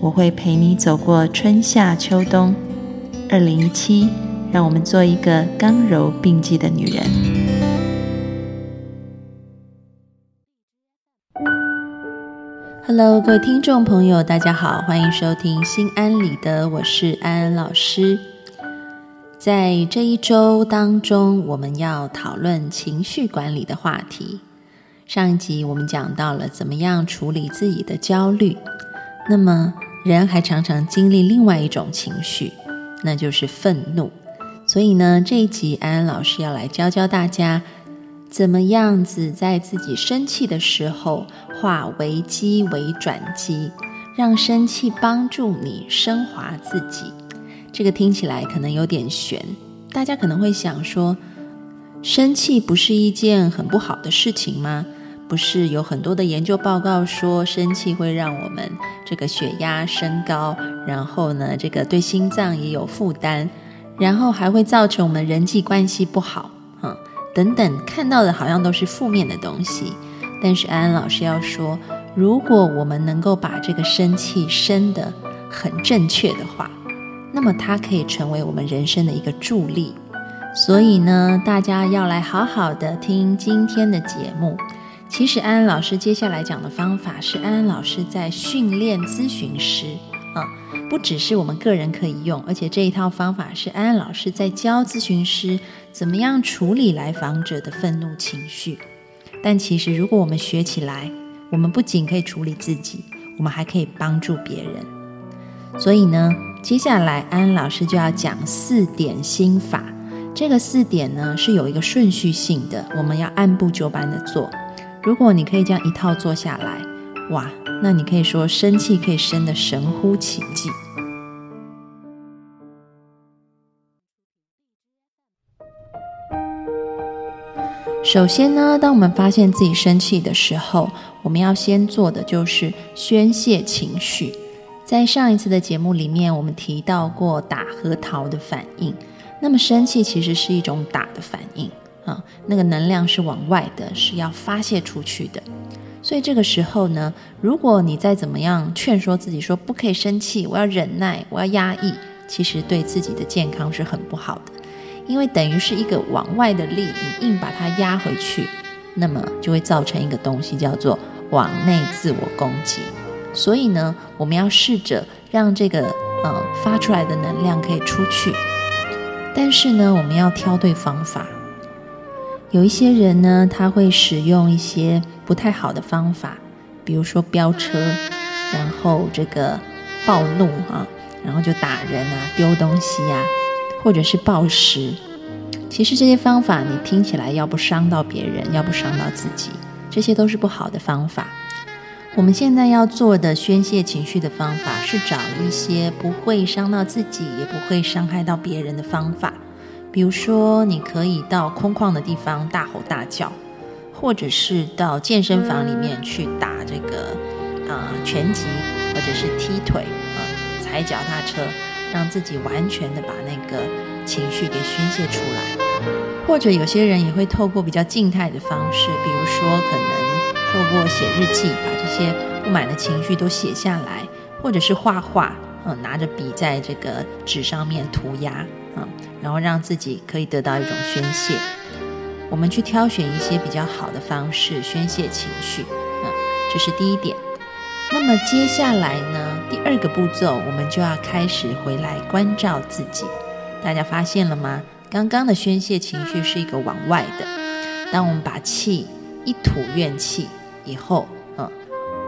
我会陪你走过春夏秋冬。二零一七，让我们做一个刚柔并济的女人。Hello，各位听众朋友，大家好，欢迎收听《心安理得》，我是安安老师。在这一周当中，我们要讨论情绪管理的话题。上一集我们讲到了怎么样处理自己的焦虑，那么人还常常经历另外一种情绪，那就是愤怒。所以呢，这一集安安老师要来教教大家，怎么样子在自己生气的时候化危机为转机，让生气帮助你升华自己。这个听起来可能有点悬，大家可能会想说，生气不是一件很不好的事情吗？不是有很多的研究报告说，生气会让我们这个血压升高，然后呢，这个对心脏也有负担，然后还会造成我们人际关系不好，嗯，等等，看到的好像都是负面的东西。但是安安老师要说，如果我们能够把这个生气生得很正确的话，那么它可以成为我们人生的一个助力。所以呢，大家要来好好的听今天的节目。其实安安老师接下来讲的方法是安安老师在训练咨询师啊，不只是我们个人可以用，而且这一套方法是安安老师在教咨询师怎么样处理来访者的愤怒情绪。但其实如果我们学起来，我们不仅可以处理自己，我们还可以帮助别人。所以呢，接下来安安老师就要讲四点心法。这个四点呢是有一个顺序性的，我们要按部就班的做。如果你可以这样一套做下来，哇，那你可以说生气可以生的神乎其技。首先呢，当我们发现自己生气的时候，我们要先做的就是宣泄情绪。在上一次的节目里面，我们提到过打和逃的反应，那么生气其实是一种打的反应。啊，那个能量是往外的，是要发泄出去的。所以这个时候呢，如果你再怎么样劝说自己说不可以生气，我要忍耐，我要压抑，其实对自己的健康是很不好的，因为等于是一个往外的力，你硬把它压回去，那么就会造成一个东西叫做往内自我攻击。所以呢，我们要试着让这个嗯发出来的能量可以出去，但是呢，我们要挑对方法。有一些人呢，他会使用一些不太好的方法，比如说飙车，然后这个暴怒啊，然后就打人啊、丢东西呀，或者是暴食。其实这些方法你听起来要不伤到别人，要不伤到自己，这些都是不好的方法。我们现在要做的宣泄情绪的方法，是找一些不会伤到自己，也不会伤害到别人的方法。比如说，你可以到空旷的地方大吼大叫，或者是到健身房里面去打这个啊拳击，或者是踢腿啊踩脚踏车，让自己完全的把那个情绪给宣泄出来。或者有些人也会透过比较静态的方式，比如说可能透过写日记，把这些不满的情绪都写下来，或者是画画，嗯，拿着笔在这个纸上面涂鸦。然后让自己可以得到一种宣泄，我们去挑选一些比较好的方式宣泄情绪，啊，这是第一点。那么接下来呢，第二个步骤，我们就要开始回来关照自己。大家发现了吗？刚刚的宣泄情绪是一个往外的，当我们把气一吐怨气以后，嗯，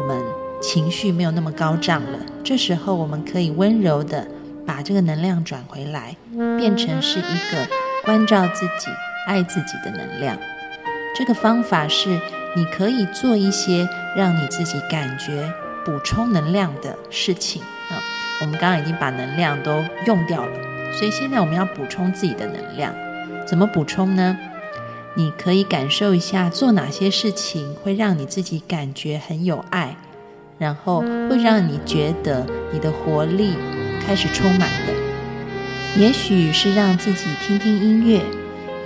我们情绪没有那么高涨了，这时候我们可以温柔的。把这个能量转回来，变成是一个关照自己、爱自己的能量。这个方法是你可以做一些让你自己感觉补充能量的事情啊。我们刚刚已经把能量都用掉了，所以现在我们要补充自己的能量。怎么补充呢？你可以感受一下，做哪些事情会让你自己感觉很有爱，然后会让你觉得你的活力开始充满的。也许是让自己听听音乐，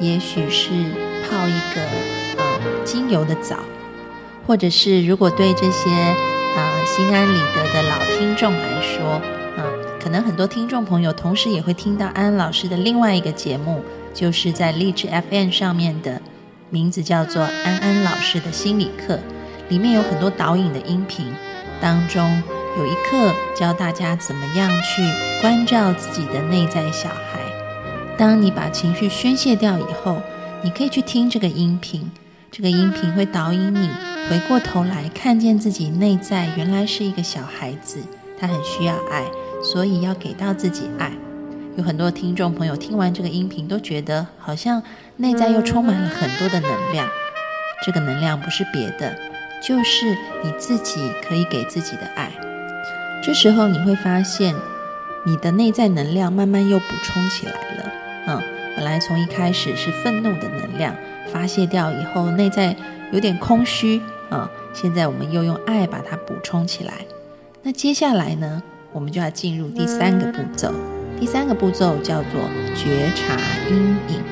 也许是泡一个呃精油的澡，或者是如果对这些啊心安理得的老听众来说，啊，可能很多听众朋友同时也会听到安安老师的另外一个节目。就是在励志 FM 上面的名字叫做安安老师的心理课，里面有很多导引的音频，当中有一课教大家怎么样去关照自己的内在小孩。当你把情绪宣泄掉以后，你可以去听这个音频，这个音频会导引你回过头来看见自己内在原来是一个小孩子，他很需要爱，所以要给到自己爱。有很多听众朋友听完这个音频，都觉得好像内在又充满了很多的能量。这个能量不是别的，就是你自己可以给自己的爱。这时候你会发现，你的内在能量慢慢又补充起来了。嗯，本来从一开始是愤怒的能量发泄掉以后，内在有点空虚啊。现在我们又用爱把它补充起来。那接下来呢，我们就要进入第三个步骤。第三个步骤叫做觉察阴影，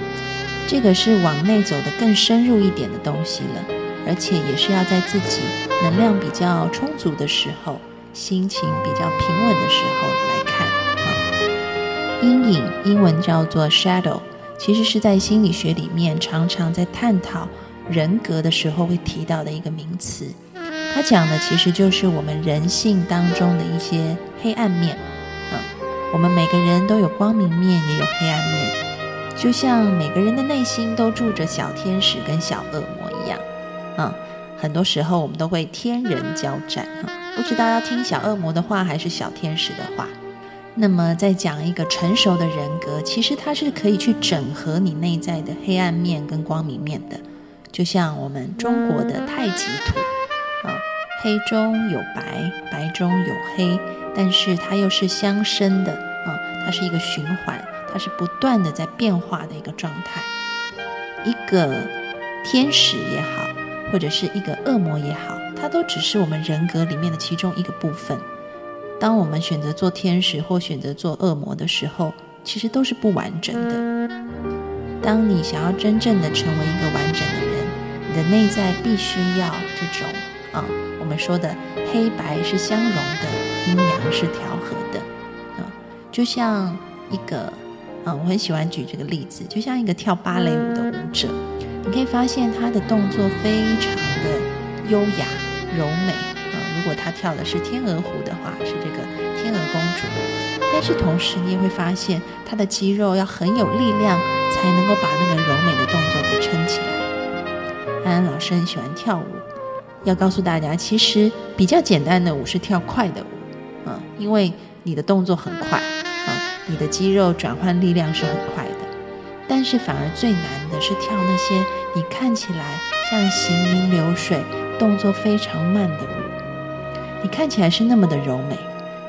这个是往内走的更深入一点的东西了，而且也是要在自己能量比较充足的时候，心情比较平稳的时候来看啊。阴影英文叫做 shadow，其实是在心理学里面常常在探讨人格的时候会提到的一个名词，它讲的其实就是我们人性当中的一些黑暗面啊。我们每个人都有光明面，也有黑暗面，就像每个人的内心都住着小天使跟小恶魔一样。啊，很多时候我们都会天人交战，哈，不知道要听小恶魔的话还是小天使的话。那么，在讲一个成熟的人格，其实它是可以去整合你内在的黑暗面跟光明面的。就像我们中国的太极图，啊，黑中有白，白中有黑。但是它又是相生的啊，它是一个循环，它是不断的在变化的一个状态。一个天使也好，或者是一个恶魔也好，它都只是我们人格里面的其中一个部分。当我们选择做天使或选择做恶魔的时候，其实都是不完整的。当你想要真正的成为一个完整的人，你的内在必须要这种啊，我们说的黑白是相融的。阴阳是调和的，啊，就像一个，啊，我很喜欢举这个例子，就像一个跳芭蕾舞的舞者，你可以发现他的动作非常优雅柔美，啊，如果她跳的是天鹅湖的话，是这个天鹅公主，但是同时你也会发现她的肌肉要很有力量，才能够把那个柔美的动作给撑起来。安安老师很喜欢跳舞，要告诉大家，其实比较简单的舞是跳快的舞。嗯，因为你的动作很快，啊，你的肌肉转换力量是很快的，但是反而最难的是跳那些你看起来像行云流水、动作非常慢的舞。你看起来是那么的柔美，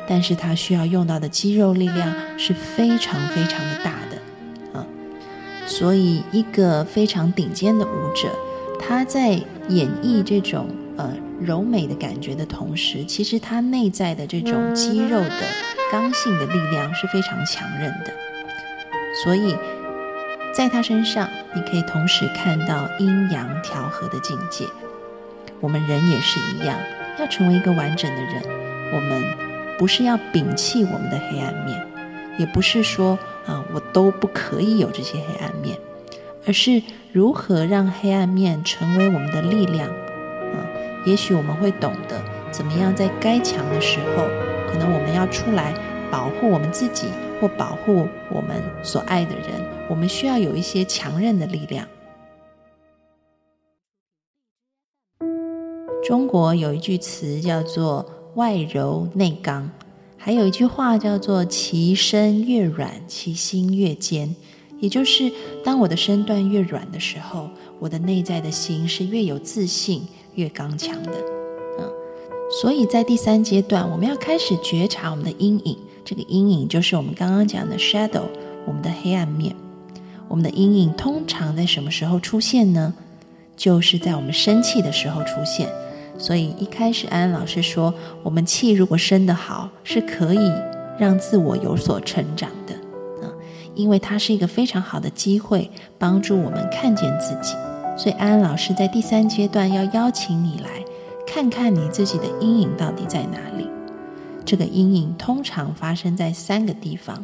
但是它需要用到的肌肉力量是非常非常的大的，啊，所以一个非常顶尖的舞者，他在演绎这种呃。柔美的感觉的同时，其实他内在的这种肌肉的刚性的力量是非常强韧的。所以，在他身上，你可以同时看到阴阳调和的境界。我们人也是一样，要成为一个完整的人，我们不是要摒弃我们的黑暗面，也不是说啊我都不可以有这些黑暗面，而是如何让黑暗面成为我们的力量。啊也许我们会懂得怎么样在该强的时候，可能我们要出来保护我们自己或保护我们所爱的人。我们需要有一些强韧的力量。中国有一句词叫做“外柔内刚”，还有一句话叫做“其身越软，其心越坚”。也就是，当我的身段越软的时候，我的内在的心是越有自信。越刚强的，嗯，所以在第三阶段，我们要开始觉察我们的阴影。这个阴影就是我们刚刚讲的 shadow，我们的黑暗面。我们的阴影通常在什么时候出现呢？就是在我们生气的时候出现。所以一开始安安老师说，我们气如果生得好，是可以让自我有所成长的啊，因为它是一个非常好的机会，帮助我们看见自己。所以安安老师在第三阶段要邀请你来看看你自己的阴影到底在哪里。这个阴影通常发生在三个地方，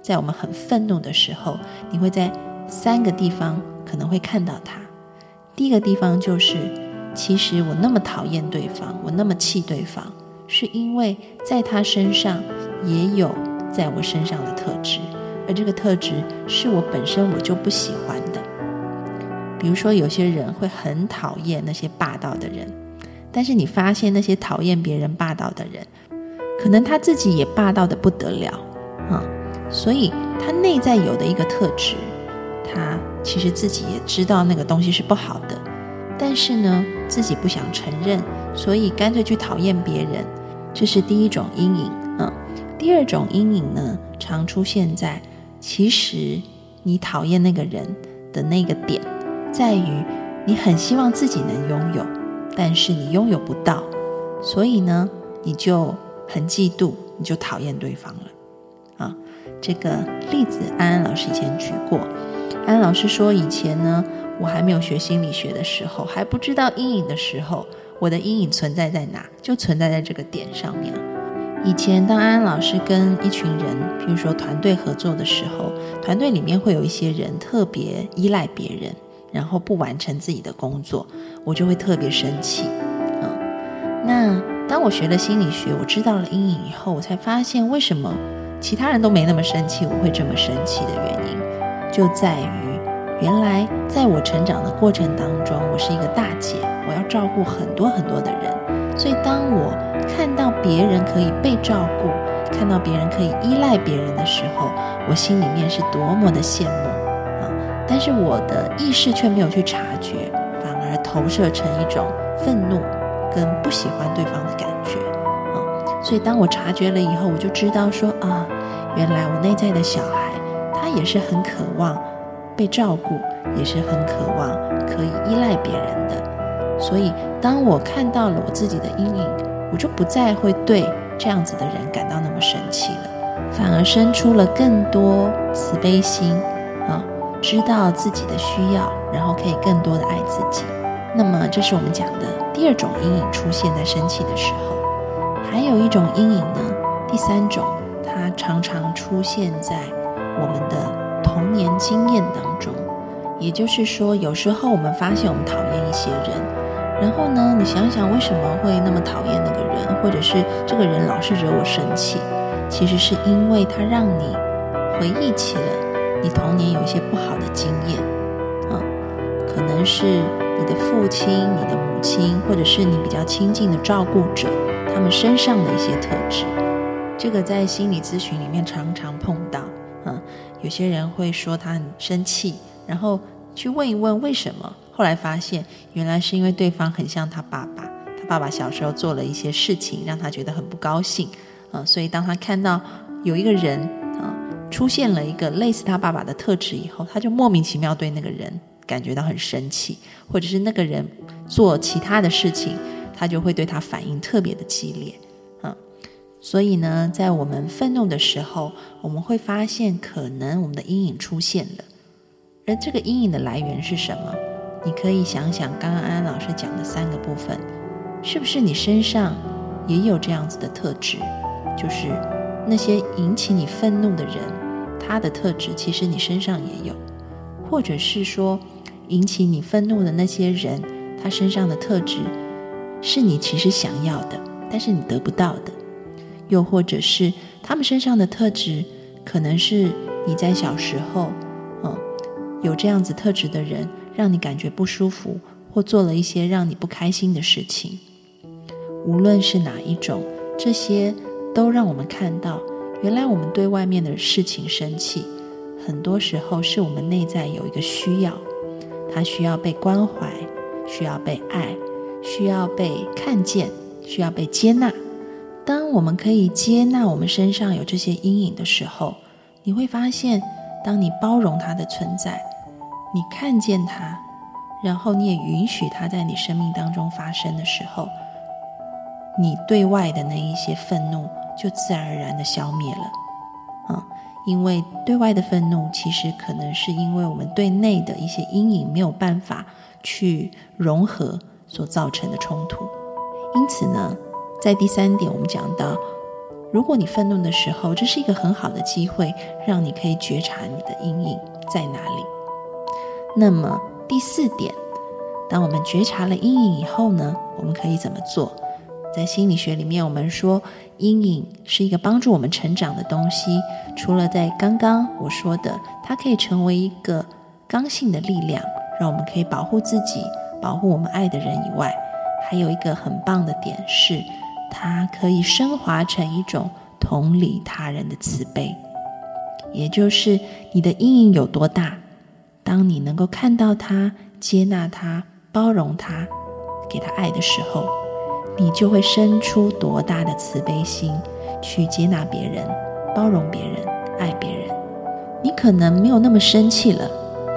在我们很愤怒的时候，你会在三个地方可能会看到它。第一个地方就是。其实我那么讨厌对方，我那么气对方，是因为在他身上也有在我身上的特质，而这个特质是我本身我就不喜欢的。比如说，有些人会很讨厌那些霸道的人，但是你发现那些讨厌别人霸道的人，可能他自己也霸道的不得了啊，所以他内在有的一个特质，他其实自己也知道那个东西是不好的。但是呢，自己不想承认，所以干脆去讨厌别人，这是第一种阴影。嗯，第二种阴影呢，常出现在其实你讨厌那个人的那个点，在于你很希望自己能拥有，但是你拥有不到，所以呢，你就很嫉妒，你就讨厌对方了。啊，这个例子安安老师以前举过，安安老师说以前呢。我还没有学心理学的时候，还不知道阴影的时候，我的阴影存在在哪？就存在在这个点上面。以前当安安老师跟一群人，比如说团队合作的时候，团队里面会有一些人特别依赖别人，然后不完成自己的工作，我就会特别生气。嗯，那当我学了心理学，我知道了阴影以后，我才发现为什么其他人都没那么生气，我会这么生气的原因，就在于。原来，在我成长的过程当中，我是一个大姐，我要照顾很多很多的人。所以，当我看到别人可以被照顾，看到别人可以依赖别人的时候，我心里面是多么的羡慕啊！但是我的意识却没有去察觉，反而投射成一种愤怒跟不喜欢对方的感觉啊！所以，当我察觉了以后，我就知道说啊，原来我内在的小孩，他也是很渴望。被照顾也是很渴望可以依赖别人的，所以当我看到了我自己的阴影，我就不再会对这样子的人感到那么生气了，反而生出了更多慈悲心啊，知道自己的需要，然后可以更多的爱自己。那么这是我们讲的第二种阴影出现在生气的时候，还有一种阴影呢，第三种，它常常出现在我们的。童年经验当中，也就是说，有时候我们发现我们讨厌一些人，然后呢，你想想为什么会那么讨厌那个人，或者是这个人老是惹我生气，其实是因为他让你回忆起了你童年有一些不好的经验，啊，可能是你的父亲、你的母亲，或者是你比较亲近的照顾者，他们身上的一些特质，这个在心理咨询里面常常碰到。有些人会说他很生气，然后去问一问为什么，后来发现原来是因为对方很像他爸爸，他爸爸小时候做了一些事情让他觉得很不高兴，嗯，所以当他看到有一个人啊出现了一个类似他爸爸的特质以后，他就莫名其妙对那个人感觉到很生气，或者是那个人做其他的事情，他就会对他反应特别的激烈。所以呢，在我们愤怒的时候，我们会发现可能我们的阴影出现了。而这个阴影的来源是什么？你可以想想刚刚安安老师讲的三个部分，是不是你身上也有这样子的特质？就是那些引起你愤怒的人，他的特质其实你身上也有，或者是说引起你愤怒的那些人，他身上的特质是你其实想要的，但是你得不到的。又或者是他们身上的特质，可能是你在小时候，嗯，有这样子特质的人，让你感觉不舒服，或做了一些让你不开心的事情。无论是哪一种，这些都让我们看到，原来我们对外面的事情生气，很多时候是我们内在有一个需要，它需要被关怀，需要被爱，需要被看见。需要被接纳。当我们可以接纳我们身上有这些阴影的时候，你会发现，当你包容它的存在，你看见它，然后你也允许它在你生命当中发生的时候，你对外的那一些愤怒就自然而然的消灭了。啊，因为对外的愤怒，其实可能是因为我们对内的一些阴影没有办法去融合所造成的冲突。因此呢。在第三点，我们讲到，如果你愤怒的时候，这是一个很好的机会，让你可以觉察你的阴影在哪里。那么第四点，当我们觉察了阴影以后呢，我们可以怎么做？在心理学里面，我们说阴影是一个帮助我们成长的东西。除了在刚刚我说的，它可以成为一个刚性的力量，让我们可以保护自己、保护我们爱的人以外，还有一个很棒的点是。它可以升华成一种同理他人的慈悲，也就是你的阴影有多大，当你能够看到它、接纳它、包容它、给它爱的时候，你就会生出多大的慈悲心，去接纳别人、包容别人、爱别人。你可能没有那么生气了，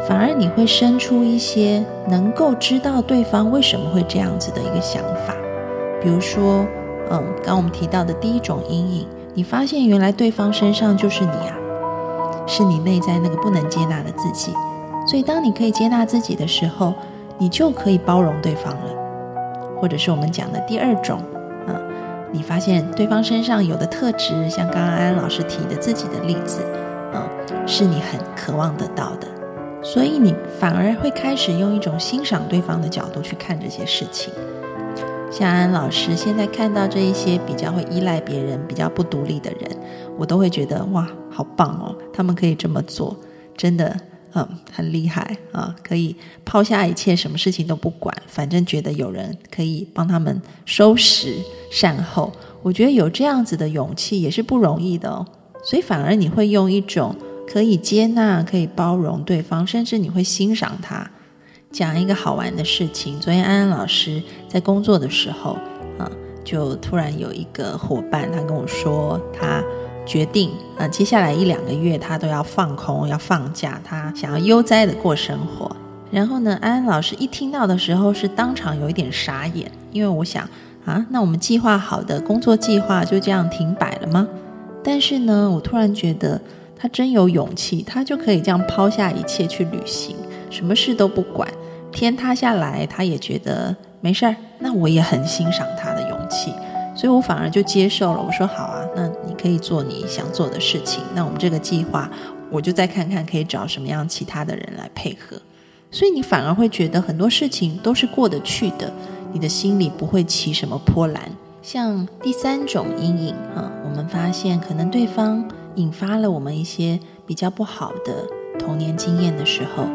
反而你会生出一些能够知道对方为什么会这样子的一个想法，比如说。嗯，刚我们提到的第一种阴影，你发现原来对方身上就是你啊，是你内在那个不能接纳的自己。所以，当你可以接纳自己的时候，你就可以包容对方了。或者是我们讲的第二种，嗯，你发现对方身上有的特质，像刚刚安安老师提的自己的例子，嗯，是你很渴望得到的，所以你反而会开始用一种欣赏对方的角度去看这些事情。夏安老师现在看到这一些比较会依赖别人、比较不独立的人，我都会觉得哇，好棒哦！他们可以这么做，真的，嗯，很厉害啊！可以抛下一切，什么事情都不管，反正觉得有人可以帮他们收拾善后。我觉得有这样子的勇气也是不容易的哦。所以反而你会用一种可以接纳、可以包容对方，甚至你会欣赏他。讲一个好玩的事情。昨天安安老师在工作的时候，啊，就突然有一个伙伴，他跟我说，他决定，啊，接下来一两个月他都要放空，要放假，他想要悠哉的过生活。然后呢，安安老师一听到的时候是当场有一点傻眼，因为我想，啊，那我们计划好的工作计划就这样停摆了吗？但是呢，我突然觉得他真有勇气，他就可以这样抛下一切去旅行。什么事都不管，天塌下来他也觉得没事儿。那我也很欣赏他的勇气，所以我反而就接受了。我说好啊，那你可以做你想做的事情。那我们这个计划，我就再看看可以找什么样其他的人来配合。所以你反而会觉得很多事情都是过得去的，你的心里不会起什么波澜。像第三种阴影啊，我们发现可能对方引发了我们一些比较不好的童年经验的时候。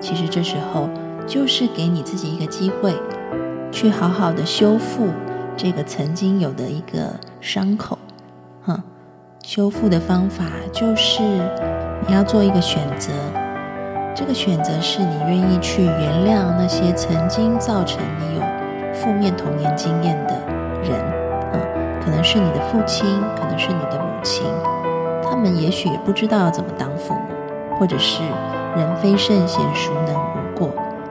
其实这时候就是给你自己一个机会，去好好的修复这个曾经有的一个伤口，哈。修复的方法就是你要做一个选择，这个选择是你愿意去原谅那些曾经造成你有负面童年经验的人，嗯，可能是你的父亲，可能是你的母亲，他们也许也不知道怎么当父母，或者是。人非圣贤，孰能？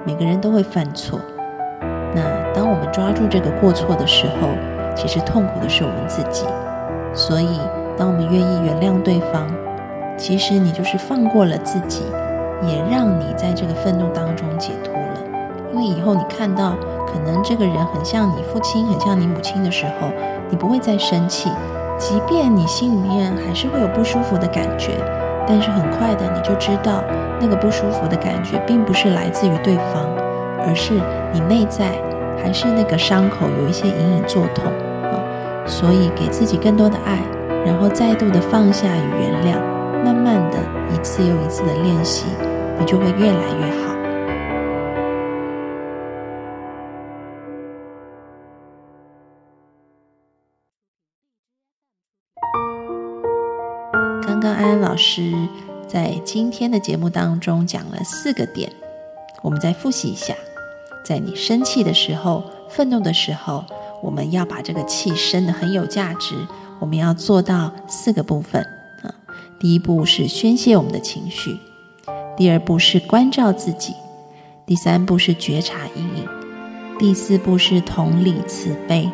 每个人都会犯错。那当我们抓住这个过错的时候，其实痛苦的是我们自己。所以，当我们愿意原谅对方，其实你就是放过了自己，也让你在这个愤怒当中解脱了。因为以后你看到可能这个人很像你父亲，很像你母亲的时候，你不会再生气，即便你心里面还是会有不舒服的感觉。但是很快的，你就知道那个不舒服的感觉，并不是来自于对方，而是你内在还是那个伤口有一些隐隐作痛啊。所以给自己更多的爱，然后再度的放下与原谅，慢慢的一次又一次的练习，你就会越来越好。师在今天的节目当中讲了四个点，我们再复习一下。在你生气的时候、愤怒的时候，我们要把这个气生的很有价值，我们要做到四个部分啊。第一步是宣泄我们的情绪，第二步是关照自己，第三步是觉察阴影，第四步是同理慈悲。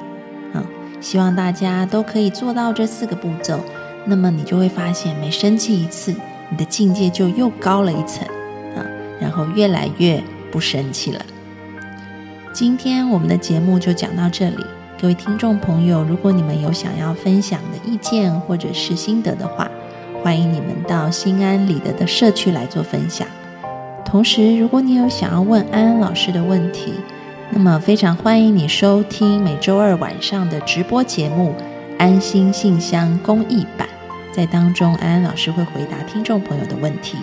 啊，希望大家都可以做到这四个步骤，那么你就会发现，每生气一次，你的境界就又高了一层啊，然后越来越不生气了。今天我们的节目就讲到这里，各位听众朋友，如果你们有想要分享的意见或者是心得的话，欢迎你们到心安理得的社区来做分享。同时，如果你有想要问安安老师的问题，那么非常欢迎你收听每周二晚上的直播节目《安心信箱公益版》，在当中安安老师会回答听众朋友的问题。